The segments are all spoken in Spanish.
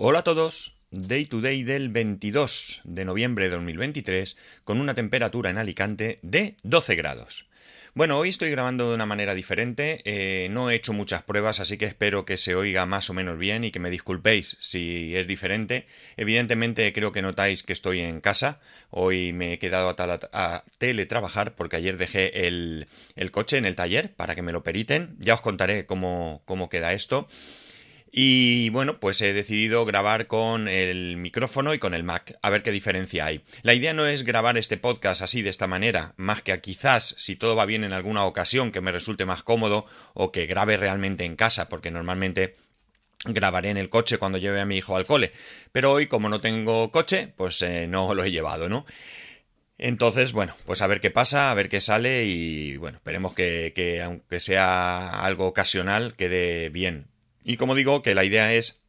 Hola a todos. Day to day del 22 de noviembre de 2023 con una temperatura en Alicante de 12 grados. Bueno, hoy estoy grabando de una manera diferente, eh, no he hecho muchas pruebas, así que espero que se oiga más o menos bien y que me disculpéis si es diferente. Evidentemente creo que notáis que estoy en casa, hoy me he quedado a, teletrabajar porque ayer dejé el, el, coche en el taller para que me lo periten, ya os contaré cómo, cómo queda esto. Y bueno, pues he decidido grabar con el micrófono y con el Mac, a ver qué diferencia hay. La idea no es grabar este podcast así de esta manera, más que a quizás, si todo va bien en alguna ocasión, que me resulte más cómodo o que grabe realmente en casa, porque normalmente grabaré en el coche cuando lleve a mi hijo al cole. Pero hoy, como no tengo coche, pues eh, no lo he llevado, ¿no? Entonces, bueno, pues a ver qué pasa, a ver qué sale y bueno, esperemos que, que aunque sea algo ocasional, quede bien. Y como digo, que la idea es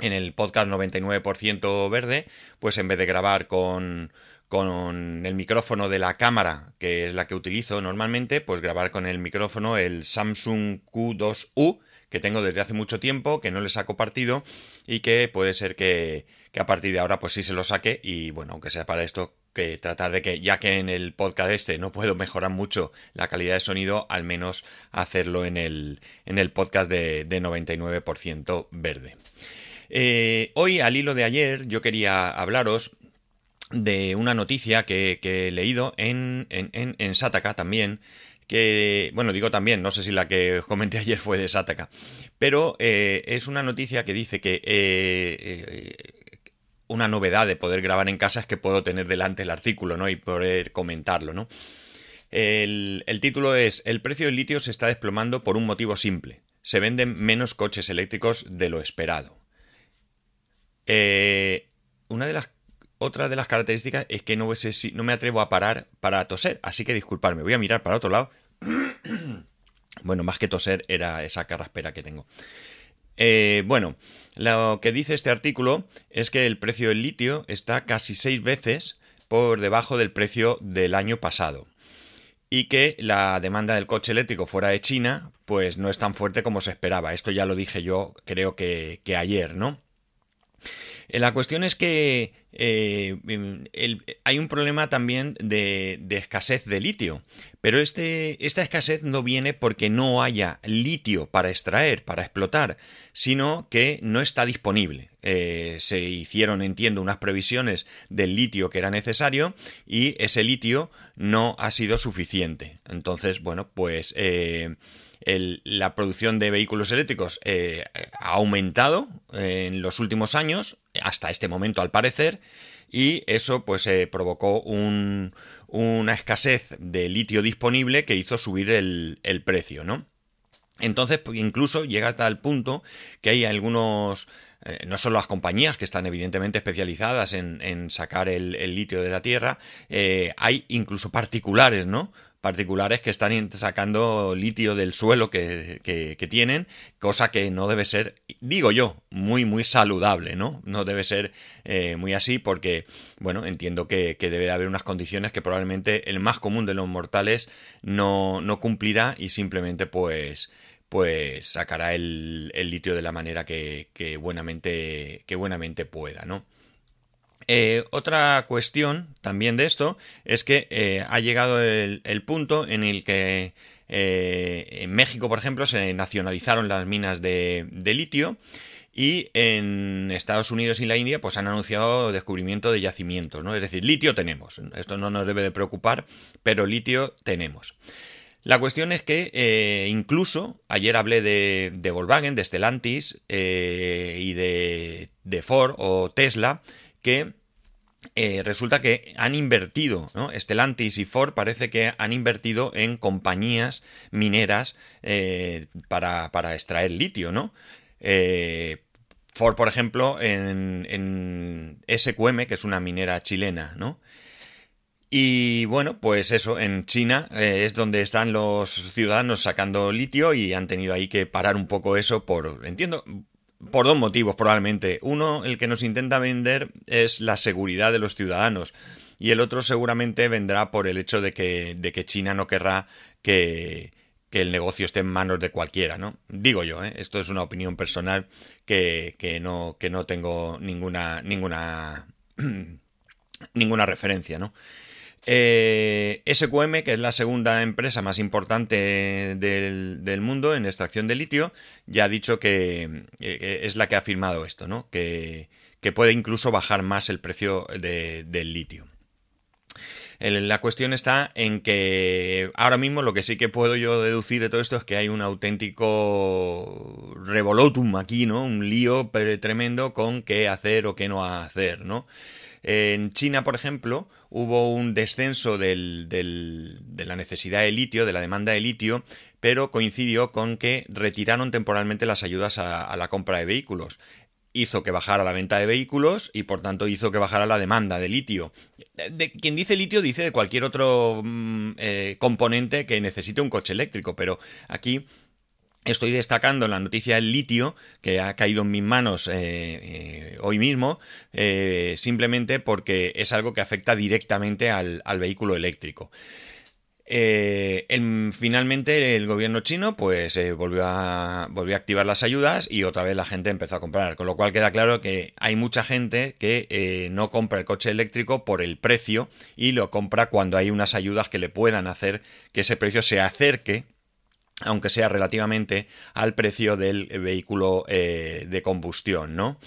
en el podcast 99% verde, pues en vez de grabar con, con el micrófono de la cámara, que es la que utilizo normalmente, pues grabar con el micrófono el Samsung Q2U, que tengo desde hace mucho tiempo, que no le saco partido y que puede ser que, que a partir de ahora pues sí se lo saque y bueno, aunque sea para esto, que tratar de que, ya que en el podcast este no puedo mejorar mucho la calidad de sonido, al menos hacerlo en el, en el podcast de, 99% verde. Eh, hoy, al hilo de ayer, yo quería hablaros de una noticia que, he leído en, en, en, Sataka también, que, bueno, digo también, no sé si la que comenté ayer fue de Sataka, pero eh, es una noticia que dice que eh, una novedad de poder grabar en casa es que puedo tener delante el artículo, ¿no? Y poder comentarlo, ¿no? El, título es El precio del litio se está desplomando por un motivo simple. Se venden menos coches eléctricos de lo esperado. Eh, una de las otra de las características es que no, si, no me atrevo a parar para toser, así que disculparme, voy a mirar para otro lado. bueno, más que toser era esa carraspera que tengo. Eh, bueno, lo que dice este artículo es que el precio del litio está casi seis veces por debajo del precio del año pasado y que la demanda del coche eléctrico fuera de China pues no es tan fuerte como se esperaba. Esto ya lo dije yo creo que, que ayer, ¿no? Eh, la cuestión es que eh, hay un problema también de, escasez de litio, pero este, esta escasez no viene porque no haya litio para extraer, para explotar, sino que no está disponible. Eh, se hicieron, entiendo, unas previsiones del litio que era necesario y ese litio no ha sido suficiente. Entonces, bueno, pues la producción de vehículos eléctricos ha aumentado en los últimos años, hasta este momento al parecer, y eso pues eh, provocó una escasez de litio disponible que hizo subir el, precio, ¿no? Entonces, pues, incluso llega hasta el punto que hay algunos, eh, no solo las compañías que están evidentemente especializadas en, sacar el, litio de la tierra, eh, hay incluso particulares, ¿no? Particulares que están sacando litio del suelo que, que, tienen, cosa que no debe ser, digo yo, muy, muy saludable, ¿no? No debe ser eh, muy así porque, bueno, entiendo que, que, debe de haber unas condiciones que probablemente el más común de los mortales no, no cumplirá y simplemente pues pues sacará el, el litio de la manera que, que, buenamente, que buenamente pueda, ¿no? Eh, otra cuestión también de esto es que eh, ha llegado el, punto en el que eh, en México, por ejemplo, se nacionalizaron las minas de, litio y en Estados Unidos y la India pues han anunciado descubrimiento de yacimientos, ¿no? Es decir, litio tenemos. Esto no nos debe de preocupar, pero litio tenemos. La cuestión es que incluso ayer hablé de, Volkswagen, de Stellantis y de, de Ford o Tesla que eh, resulta que han invertido, ¿no? Stellantis y Ford parece que han invertido en compañías mineras eh, para, extraer litio, ¿no? Eh, Ford, por ejemplo, en, SQM, que es una minera chilena, ¿no? Y bueno, pues eso, en China es donde están los ciudadanos sacando litio y han tenido ahí que parar un poco eso por, entiendo, por dos motivos, probablemente. Uno, el que nos intenta vender es la seguridad de los ciudadanos. Y el otro seguramente vendrá por el hecho de que, de que China no querrá que, que el negocio esté en manos de cualquiera, ¿no? Digo yo, ¿eh? esto es una opinión personal que, que, no, que no tengo ninguna, ninguna, ninguna referencia, ¿no? Eh, SQM, que es la segunda empresa más importante del, mundo en extracción de litio, ya ha dicho que es la que ha firmado esto, ¿no? Que, puede incluso bajar más el precio del litio. La cuestión está en que ahora mismo lo que sí que puedo yo deducir de todo esto es que hay un auténtico revolotum aquí, ¿no? Un lío tremendo con qué hacer o qué no hacer, ¿no? En China, por ejemplo, hubo un descenso de la necesidad de litio, de la demanda de litio, pero coincidió con que retiraron temporalmente las ayudas a, la compra de vehículos hizo que bajara la venta de vehículos y por tanto hizo que bajara la demanda de litio. De, quien dice litio dice de cualquier otro mm, eh, componente que necesite un coche eléctrico, pero aquí Estoy destacando la noticia del litio, que ha caído en mis manos eh, eh, hoy mismo, eh, simplemente porque es algo que afecta directamente al, vehículo eléctrico. finalmente el gobierno chino pues volvió, a, volvió a activar las ayudas y otra vez la gente empezó a comprar, con lo cual queda claro que hay mucha gente que no compra el coche eléctrico por el precio y lo compra cuando hay unas ayudas que le puedan hacer que ese precio se acerque aunque sea relativamente al precio del vehículo eh, de combustión, ¿no?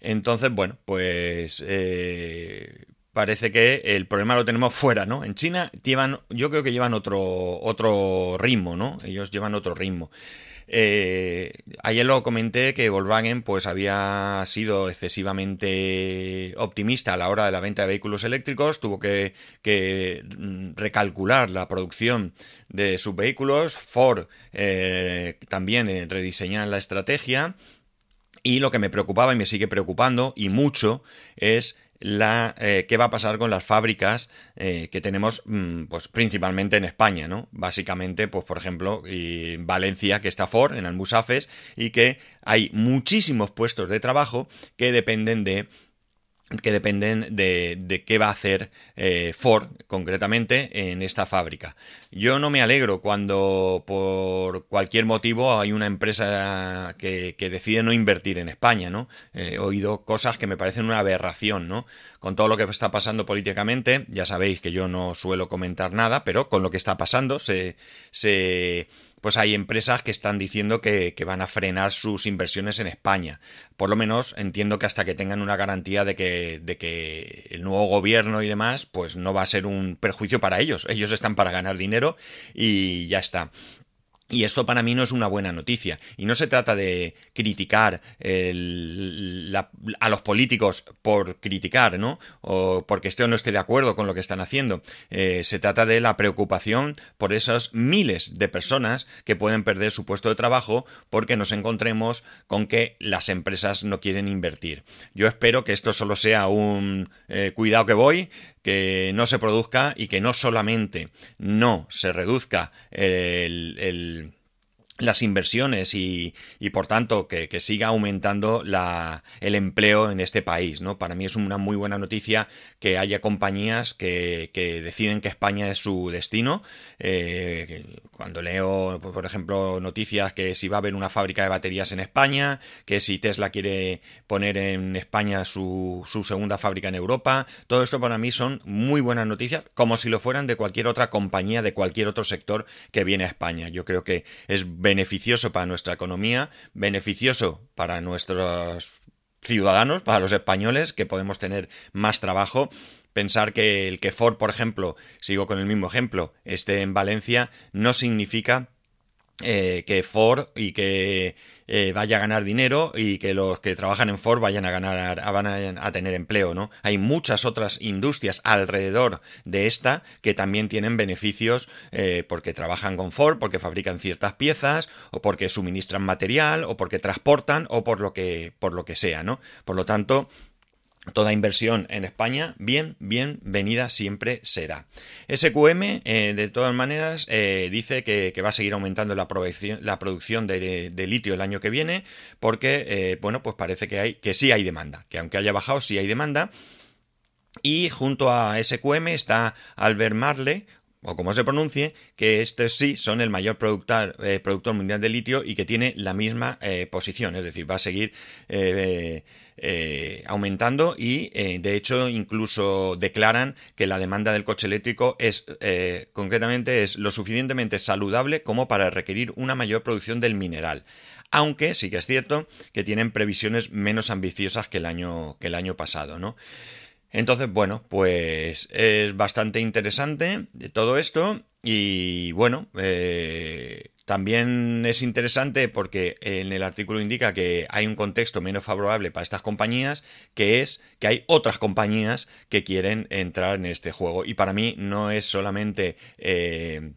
Entonces, bueno, pues eh, parece que el problema lo tenemos fuera, ¿no? En China llevan, yo creo que llevan otro, otro ritmo, ¿no? Ellos llevan otro ritmo. Eh, ayer lo comenté que Volkswagen pues había sido excesivamente optimista a la hora de la venta de vehículos eléctricos, tuvo que, mm, recalcular la producción de sus vehículos, Ford eh, también eh, rediseñar la estrategia. Y lo que me preocupaba y me sigue preocupando y mucho es la eh, qué va a pasar con las fábricas eh, que tenemos mm, pues principalmente en España no básicamente pues por ejemplo en Valencia que está Ford en Almusafes y que hay muchísimos puestos de trabajo que dependen de que dependen de, de, qué va a hacer eh, Ford concretamente en esta fábrica. Yo no me alegro cuando por cualquier motivo hay una empresa que, que decide no invertir en España, ¿no? he oído cosas que me parecen una aberración, ¿no? Con todo lo que está pasando políticamente, ya sabéis que yo no suelo comentar nada, pero con lo que está pasando se, se pues hay empresas que están diciendo que, van a frenar sus inversiones en España. Por lo menos entiendo que hasta que tengan una garantía de que, de que el nuevo gobierno y demás, pues no va a ser un perjuicio para ellos. Ellos están para ganar dinero y ya está. Y esto para mí no es una buena noticia. Y no se trata de criticar a los políticos por criticar, ¿no? O porque esté o no esté de acuerdo con lo que están haciendo. Eh, se trata de la preocupación por esos miles de personas que pueden perder su puesto de trabajo porque nos encontremos con que las empresas no quieren invertir. Yo espero que esto solo sea un eh, cuidado que voy, que no se produzca y que no solamente no se reduzca el, las inversiones y, y por tanto que, que, siga aumentando la, el empleo en este país. ¿no? Para mí es una muy buena noticia que haya compañías que, que deciden que España es su destino. Eh, cuando leo, por ejemplo, noticias que si va a haber una fábrica de baterías en España, que si Tesla quiere poner en España su, su segunda fábrica en Europa, todo esto para mí son muy buenas noticias, como si lo fueran de cualquier otra compañía, de cualquier otro sector que viene a España. Yo creo que es beneficioso para nuestra economía, beneficioso para nuestros ciudadanos, para los españoles, que podemos tener más trabajo. Pensar que el que Ford, por ejemplo, sigo con el mismo ejemplo, esté en Valencia, no significa eh, que Ford y que eh, vaya a ganar dinero y que los que trabajan en Ford vayan a ganar, van a, tener empleo, ¿no? Hay muchas otras industrias alrededor de esta que también tienen beneficios eh, porque trabajan con Ford, porque fabrican ciertas piezas, o porque suministran material, o porque transportan, o por lo que, por lo que sea, ¿no? Por lo tanto, Toda inversión en España, bien, bienvenida siempre será. SQM, eh, de todas maneras, eh, dice que, va a seguir aumentando la, producción, de, litio el año que viene, porque, eh, bueno, pues parece que, hay, que sí hay demanda, que aunque haya bajado, sí hay demanda. Y junto a SQM está Albert Marley, o como se pronuncie, que estos sí son el mayor productor, eh, productor mundial de litio y que tiene la misma eh, posición, es decir, va a seguir eh, aumentando y de hecho incluso declaran que la demanda del coche eléctrico es concretamente es lo suficientemente saludable como para requerir una mayor producción del mineral aunque sí que es cierto que tienen previsiones menos ambiciosas que el año, que el año pasado, ¿no? Entonces, bueno, pues es bastante interesante todo esto y bueno, eh, también es interesante porque en el artículo indica que hay un contexto menos favorable para estas compañías, que es que hay otras compañías que quieren entrar en este juego. Y para mí no es solamente... Eh,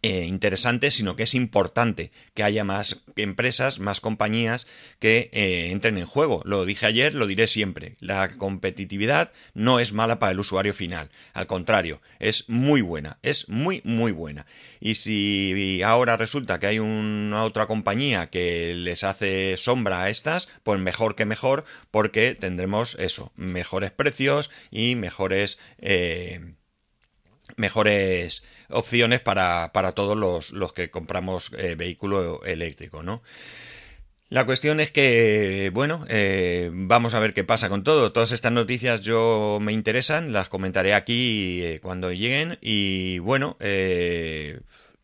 eh, interesante, sino que es importante que haya más empresas, más compañías que eh, entren en juego. Lo dije ayer, lo diré siempre. La competitividad no es mala para el usuario final. Al contrario, es muy buena, es muy, muy buena. Y si ahora resulta que hay una otra compañía que les hace sombra a estas, pues mejor que mejor, porque tendremos eso, mejores precios y mejores... Eh, mejores opciones para, para todos los, los, que compramos eh, vehículo eléctrico, ¿no? La cuestión es que, bueno, eh, vamos a ver qué pasa con todo. Todas estas noticias yo me interesan, las comentaré aquí eh, cuando lleguen y, bueno,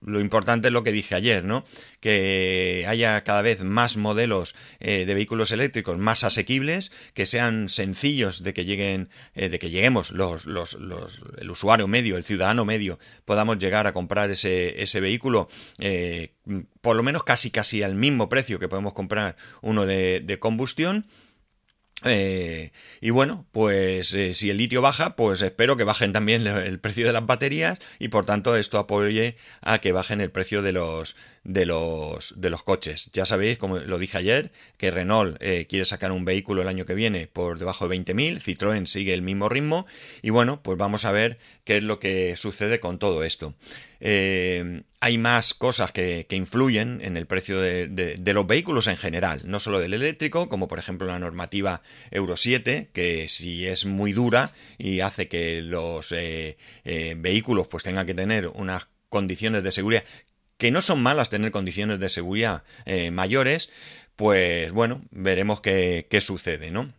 lo importante es lo que dije ayer, ¿no? Que haya cada vez más modelos eh, de vehículos eléctricos más asequibles, que sean sencillos de que lleguen, eh, de que lleguemos los, los, los, el usuario medio, el ciudadano medio, podamos llegar a comprar ese, ese vehículo, eh, por lo menos casi casi al mismo precio que podemos comprar uno de, de combustión eh, y bueno, pues eh, si el litio baja, pues espero que bajen también el precio de las baterías y por tanto esto apoye a que bajen el precio de los de los de los coches. Ya sabéis, como lo dije ayer, que Renault eh, quiere sacar un vehículo el año que viene por debajo de 20.000, Citroën sigue el mismo ritmo y bueno, pues vamos a ver qué es lo que sucede con todo esto. Eh, hay más cosas que, influyen en el precio de, los vehículos en general, no solo del eléctrico, como por ejemplo la normativa Euro 7, que si es muy dura y hace que los eh, vehículos pues tengan que tener unas condiciones de seguridad que no son malas tener condiciones de seguridad mayores, pues bueno, veremos qué, qué sucede, ¿no?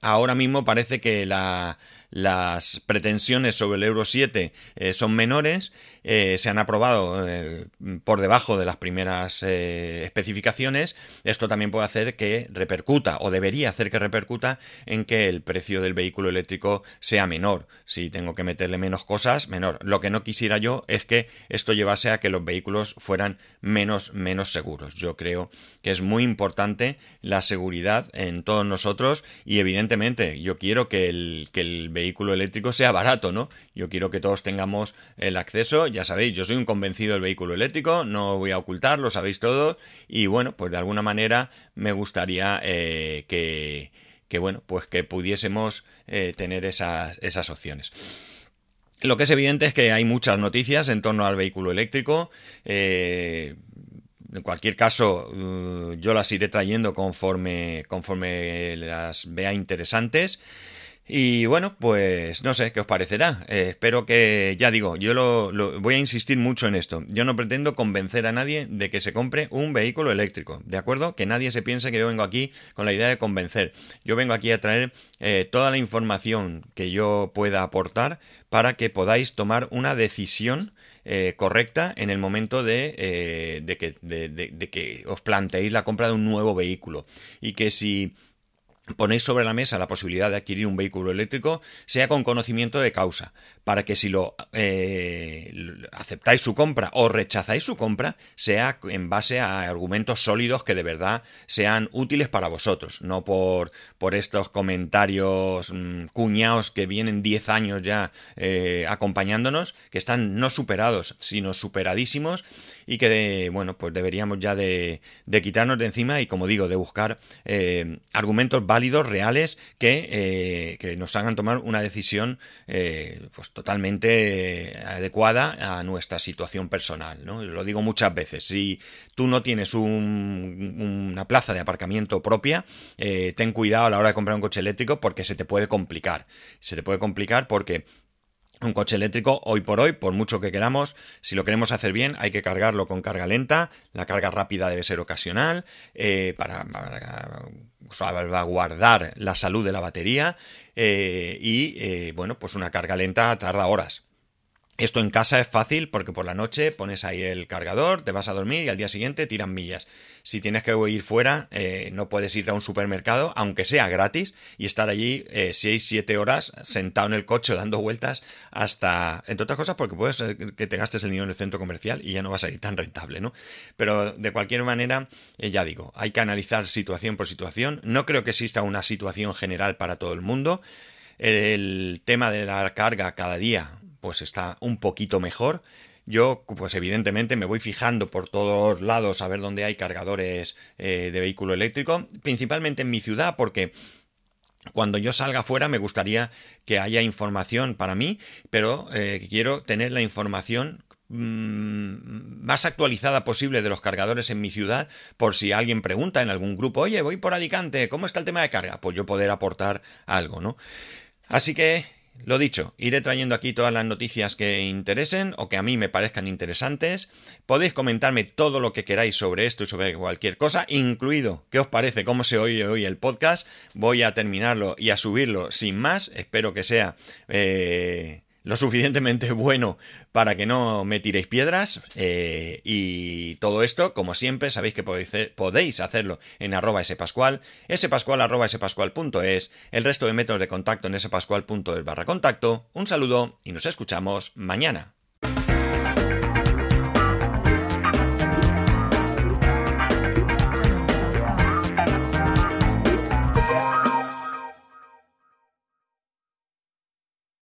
ahora mismo parece que la, las pretensiones sobre el Euro 7 eh, son menores, eh, se han aprobado eh, por debajo de las primeras especificaciones. Esto también puede hacer que repercuta, o debería hacer que repercuta, en que el precio del vehículo eléctrico sea menor. Si tengo que meterle menos cosas, menor. Lo que no quisiera yo es que esto llevase a que los vehículos fueran menos, menos seguros. Yo creo que es muy importante la seguridad en todos nosotros y evidentemente yo quiero que el, que el vehículo vehículo eléctrico sea barato, ¿no? Yo quiero que todos tengamos el acceso, ya sabéis, yo soy un convencido del vehículo eléctrico, no voy a ocultar, lo sabéis todos, y bueno, pues de alguna manera me gustaría eh, que, que, bueno, pues que pudiésemos eh, tener esas, esas opciones. Lo que es evidente es que hay muchas noticias en torno al vehículo eléctrico. Eh, en cualquier caso, yo las iré trayendo conforme, conforme las vea interesantes. Y bueno, pues no sé qué os parecerá. Eh, espero que, ya digo, yo lo, voy a insistir mucho en esto. Yo no pretendo convencer a nadie de que se compre un vehículo eléctrico, ¿de acuerdo? Que nadie se piense que yo vengo aquí con la idea de convencer. Yo vengo aquí a traer eh, toda la información que yo pueda aportar para que podáis tomar una decisión eh, correcta en el momento de, de, que, de que os planteéis la compra de un nuevo vehículo. Y que si ponéis sobre la mesa la posibilidad de adquirir un vehículo eléctrico, sea con conocimiento de causa, para que si lo eh, aceptáis su compra o rechazáis su compra, sea en base a argumentos sólidos que de verdad sean útiles para vosotros, no por, por estos comentarios mm, cuñados que vienen 10 años ya eh, acompañándonos, que están no superados, sino superadísimos y que, bueno, pues deberíamos ya de, de quitarnos de encima y, como digo, de buscar eh, argumentos válidos, reales, que, que, nos hagan tomar una decisión pues totalmente adecuada a nuestra situación personal. ¿no? Lo digo muchas veces, si tú no tienes un, una plaza de aparcamiento propia, ten cuidado a la hora de comprar un coche eléctrico porque se te puede complicar. Se te puede complicar porque un coche eléctrico, hoy por hoy, por mucho que queramos, si lo queremos hacer bien, hay que cargarlo con carga lenta. La carga rápida debe ser ocasional eh, para, salvaguardar la salud de la batería. Eh, y eh, bueno, pues una carga lenta tarda horas. Esto en casa es fácil porque por la noche pones ahí el cargador, te vas a dormir y al día siguiente tiran millas. Si tienes que ir fuera, eh, no puedes ir a un supermercado, aunque sea gratis, y estar allí 6-7 eh, horas sentado en el coche dando vueltas hasta, entre otras cosas, porque puedes que te gastes el dinero en el centro comercial y ya no va a salir tan rentable, ¿no? Pero de cualquier manera, eh, ya digo, hay que analizar situación por situación. No creo que exista una situación general para todo el mundo. El tema de la carga cada día pues está un poquito mejor. Yo, pues evidentemente me voy fijando por todos lados a ver dónde hay cargadores eh, de vehículo eléctrico, principalmente en mi ciudad, porque cuando yo salga fuera me gustaría que haya información para mí, pero eh, quiero tener la información mm, más actualizada posible de los cargadores en mi ciudad por si alguien pregunta en algún grupo, oye, voy por Alicante, ¿cómo está el tema de carga? Pues yo poder aportar algo, ¿no? Así que lo dicho, iré trayendo aquí todas las noticias que interesen o que a mí me parezcan interesantes. Podéis comentarme todo lo que queráis sobre esto y sobre cualquier cosa, incluido qué os parece, cómo se oye hoy el podcast. Voy a terminarlo y a subirlo sin más. Espero que sea eh, lo suficientemente bueno para que no me tiréis piedras. Eh, y todo esto, como siempre, sabéis que podéis, hacerlo en arroba spascual, spascual arroba spascual.es, el resto de métodos de contacto en spascual.es barra contacto. Un saludo y nos escuchamos mañana.